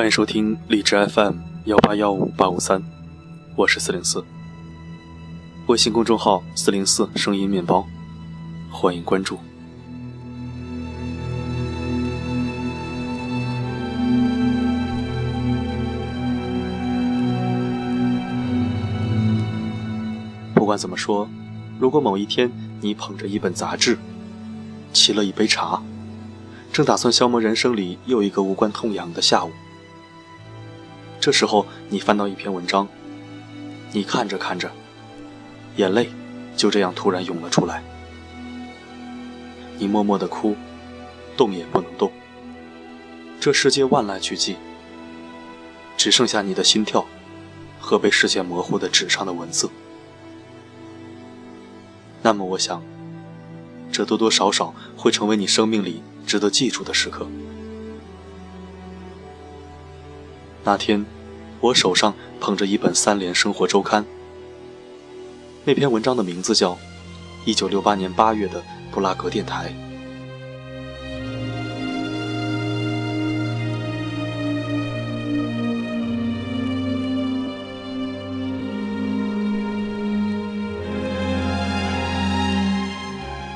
欢迎收听荔枝 FM 幺八幺五八五三，我是四零四。微信公众号四零四声音面包，欢迎关注。不管怎么说，如果某一天你捧着一本杂志，沏了一杯茶，正打算消磨人生里又一个无关痛痒的下午，这时候你翻到一篇文章，你看着看着，眼泪就这样突然涌了出来，你默默的哭，动也不能动。这世界万籁俱寂，只剩下你的心跳和被视线模糊的纸上的文字。那么，我想，这多多少少会成为你生命里值得记住的时刻。那天，我手上捧着一本《三联生活周刊》，那篇文章的名字叫《一九六八年八月的布拉格电台》。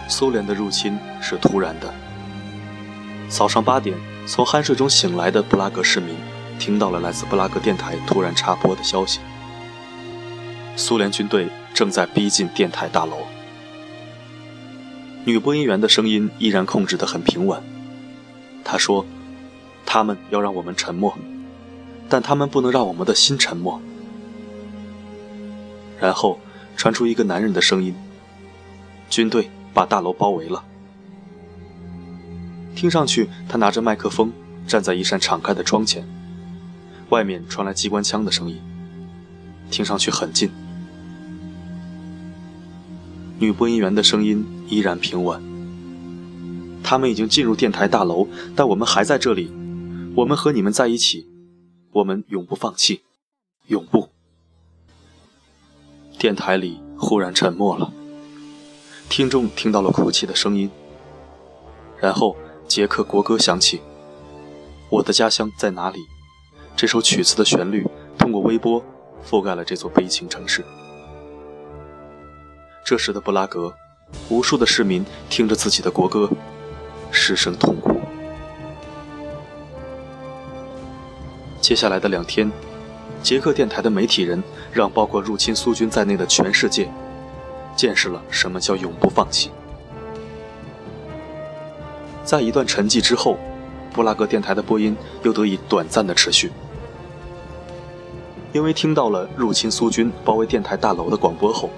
苏联的入侵是突然的。早上八点，从酣睡中醒来的布拉格市民听到了来自布拉格电台突然插播的消息：苏联军队正在逼近电台大楼。女播音员的声音依然控制得很平稳。她说：“他们要让我们沉默，但他们不能让我们的心沉默。”然后传出一个男人的声音：“军队。”把大楼包围了。听上去，他拿着麦克风站在一扇敞开的窗前，外面传来机关枪的声音，听上去很近。女播音员的声音依然平稳。他们已经进入电台大楼，但我们还在这里。我们和你们在一起，我们永不放弃，永不。电台里忽然沉默了。听众听到了哭泣的声音，然后捷克国歌响起。我的家乡在哪里？这首曲子的旋律通过微波覆盖了这座悲情城市。这时的布拉格，无数的市民听着自己的国歌，失声痛哭。接下来的两天，捷克电台的媒体人让包括入侵苏军在内的全世界。见识了什么叫永不放弃。在一段沉寂之后，布拉格电台的播音又得以短暂的持续。因为听到了入侵苏军包围电台大楼的广播后，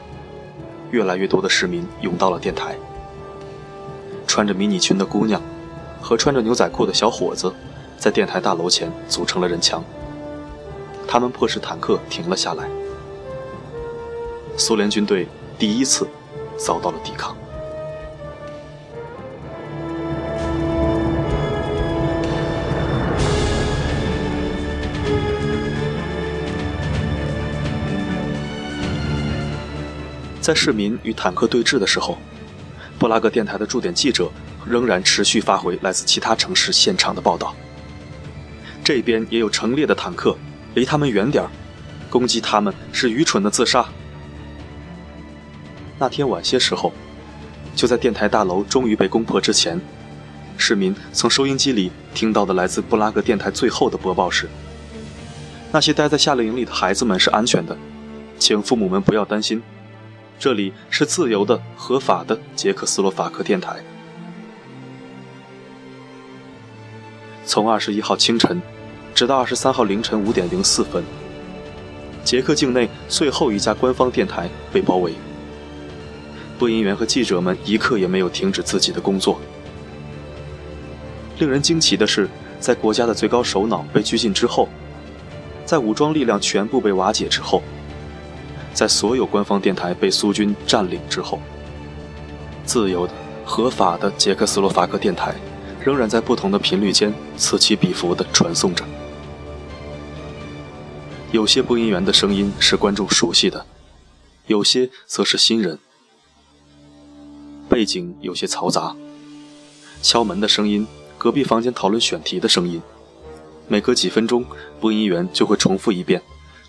越来越多的市民涌到了电台。穿着迷你裙的姑娘和穿着牛仔裤的小伙子，在电台大楼前组成了人墙。他们迫使坦克停了下来。苏联军队。第一次遭到了抵抗。在市民与坦克对峙的时候，布拉格电台的驻点记者仍然持续发回来自其他城市现场的报道。这边也有成列的坦克，离他们远点，攻击他们是愚蠢的自杀。那天晚些时候，就在电台大楼终于被攻破之前，市民从收音机里听到的来自布拉格电台最后的播报是：那些待在夏令营里的孩子们是安全的，请父母们不要担心，这里是自由的、合法的捷克斯洛伐克电台。从二十一号清晨，直到二十三号凌晨五点零四分，捷克境内最后一家官方电台被包围。播音员和记者们一刻也没有停止自己的工作。令人惊奇的是，在国家的最高首脑被拘禁之后，在武装力量全部被瓦解之后，在所有官方电台被苏军占领之后，自由的、合法的捷克斯洛伐克电台仍然在不同的频率间此起彼伏地传送着。有些播音员的声音是观众熟悉的，有些则是新人。背景有些嘈杂，敲门的声音，隔壁房间讨论选题的声音，每隔几分钟，播音员就会重复一遍：“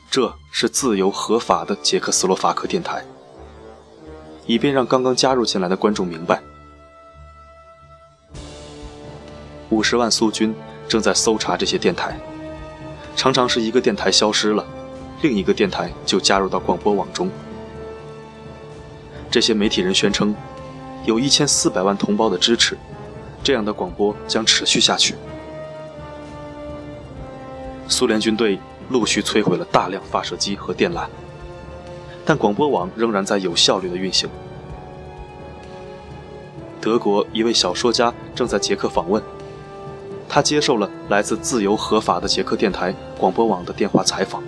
这是自由合法的捷克斯洛伐克电台。”以便让刚刚加入进来的观众明白，五十万苏军正在搜查这些电台。常常是一个电台消失了，另一个电台就加入到广播网中。这些媒体人宣称，有一千四百万同胞的支持，这样的广播将持续下去。苏联军队陆续摧毁了大量发射机和电缆。但广播网仍然在有效率的运行。德国一位小说家正在捷克访问，他接受了来自自由合法的捷克电台广播网的电话采访。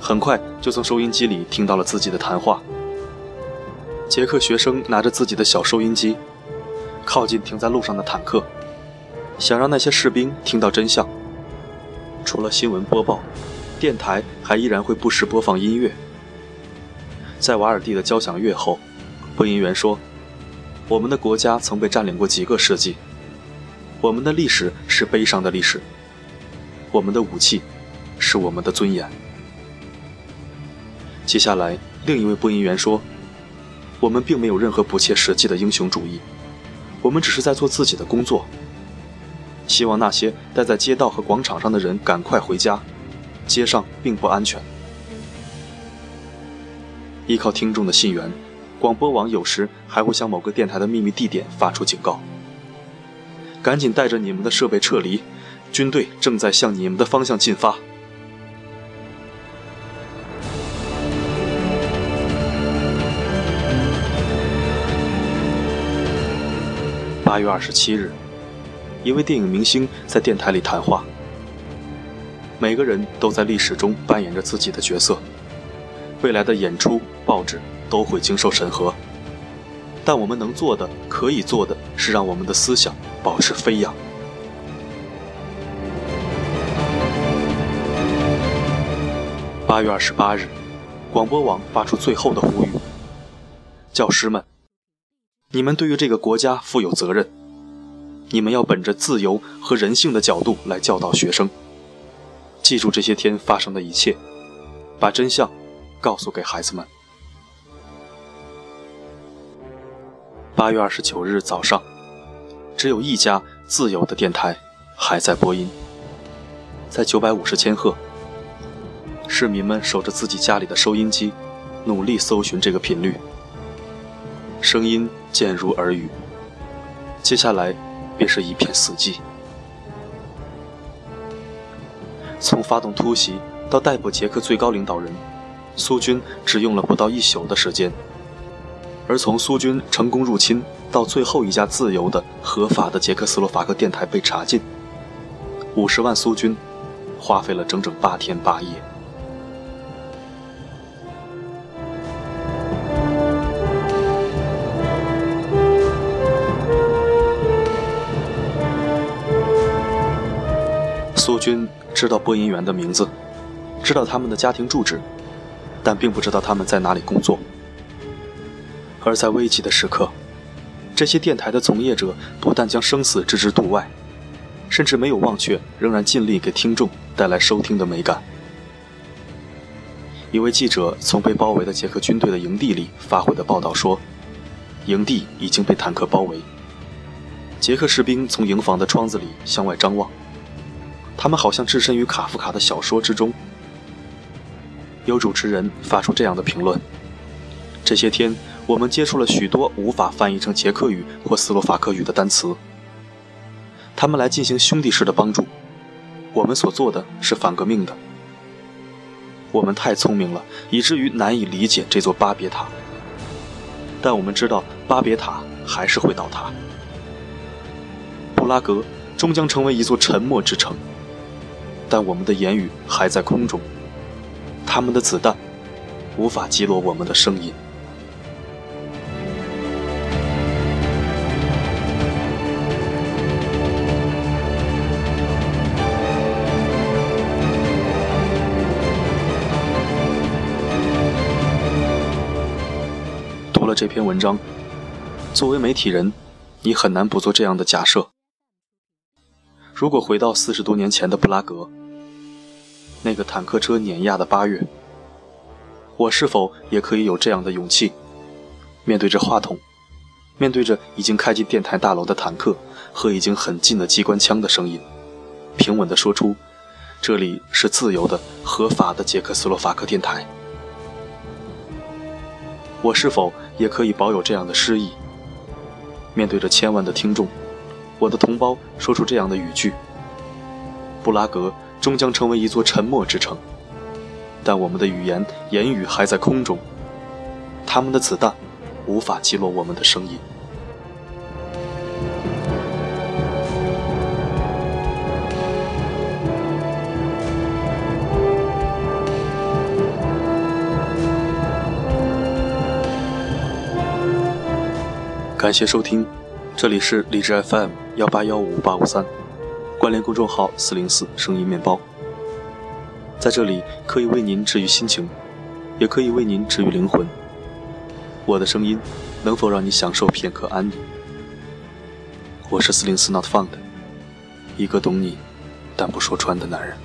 很快就从收音机里听到了自己的谈话。捷克学生拿着自己的小收音机，靠近停在路上的坦克，想让那些士兵听到真相。除了新闻播报，电台还依然会不时播放音乐。在瓦尔蒂的交响乐后，播音员说：“我们的国家曾被占领过几个世纪，我们的历史是悲伤的历史，我们的武器是我们的尊严。”接下来，另一位播音员说：“我们并没有任何不切实际的英雄主义，我们只是在做自己的工作。希望那些待在街道和广场上的人赶快回家，街上并不安全。”依靠听众的信源，广播网有时还会向某个电台的秘密地点发出警告：“赶紧带着你们的设备撤离，军队正在向你们的方向进发。”八月二十七日，一位电影明星在电台里谈话。每个人都在历史中扮演着自己的角色。未来的演出、报纸都会经受审核，但我们能做的、可以做的是让我们的思想保持飞扬。八月二十八日，广播网发出最后的呼吁：教师们，你们对于这个国家负有责任，你们要本着自由和人性的角度来教导学生。记住这些天发生的一切，把真相。告诉给孩子们。八月二十九日早上，只有一家自由的电台还在播音，在九百五十千赫。市民们守着自己家里的收音机，努力搜寻这个频率。声音渐入耳语，接下来便是一片死寂。从发动突袭到逮捕捷克最高领导人。苏军只用了不到一宿的时间，而从苏军成功入侵到最后一家自由的、合法的捷克斯洛伐克电台被查禁，五十万苏军花费了整整八天八夜。军知道播音员的名字，知道他们的家庭住址。但并不知道他们在哪里工作，而在危急的时刻，这些电台的从业者不但将生死置之度外，甚至没有忘却，仍然尽力给听众带来收听的美感。一位记者从被包围的捷克军队的营地里发回的报道说：“营地已经被坦克包围，捷克士兵从营房的窗子里向外张望，他们好像置身于卡夫卡的小说之中。”有主持人发出这样的评论：这些天，我们接触了许多无法翻译成捷克语或斯洛伐克语的单词。他们来进行兄弟式的帮助。我们所做的是反革命的。我们太聪明了，以至于难以理解这座巴别塔。但我们知道，巴别塔还是会倒塌。布拉格终将成为一座沉默之城。但我们的言语还在空中。他们的子弹无法击落我们的声音。读了这篇文章，作为媒体人，你很难不做这样的假设：如果回到四十多年前的布拉格，那个坦克车碾压的八月，我是否也可以有这样的勇气，面对着话筒，面对着已经开进电台大楼的坦克和已经很近的机关枪的声音，平稳地说出：“这里是自由的、合法的捷克斯洛伐克电台。”我是否也可以保有这样的诗意，面对着千万的听众？我的同胞说出这样的语句：“布拉格终将成为一座沉默之城，但我们的语言言语还在空中，他们的子弹无法击落我们的声音。”感谢收听。这里是荔枝 FM 幺八幺五八五三，关联公众号四零四声音面包。在这里可以为您治愈心情，也可以为您治愈灵魂。我的声音能否让你享受片刻安宁？我是四零四 Not Found，一个懂你但不说穿的男人。